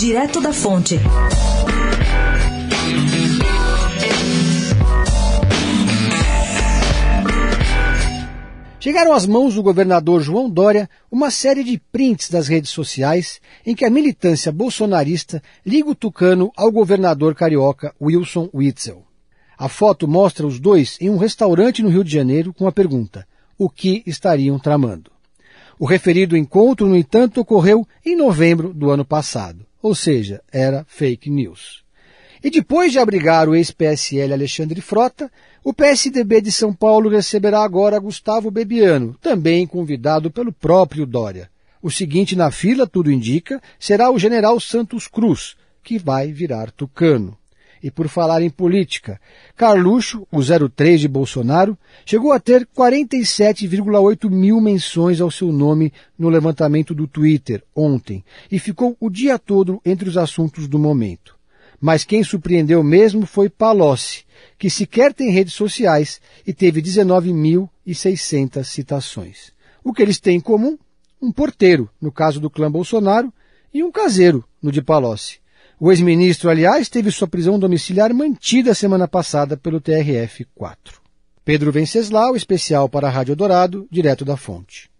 Direto da Fonte. Chegaram às mãos do governador João Dória uma série de prints das redes sociais em que a militância bolsonarista liga o tucano ao governador carioca Wilson Witzel. A foto mostra os dois em um restaurante no Rio de Janeiro com a pergunta: o que estariam tramando? O referido encontro, no entanto, ocorreu em novembro do ano passado, ou seja, era fake news. E depois de abrigar o ex-PSL Alexandre Frota, o PSDB de São Paulo receberá agora Gustavo Bebiano, também convidado pelo próprio Dória. O seguinte na fila, tudo indica, será o general Santos Cruz, que vai virar tucano. E por falar em política, Carluxo, o 03 de Bolsonaro, chegou a ter 47,8 mil menções ao seu nome no levantamento do Twitter ontem e ficou o dia todo entre os assuntos do momento. Mas quem surpreendeu mesmo foi Palocci, que sequer tem redes sociais e teve 19.600 citações. O que eles têm em comum? Um porteiro, no caso do clã Bolsonaro, e um caseiro, no de Palocci. O ex-ministro, aliás, teve sua prisão domiciliar mantida semana passada pelo TRF-4. Pedro Venceslau, especial para a Rádio Dourado, direto da fonte.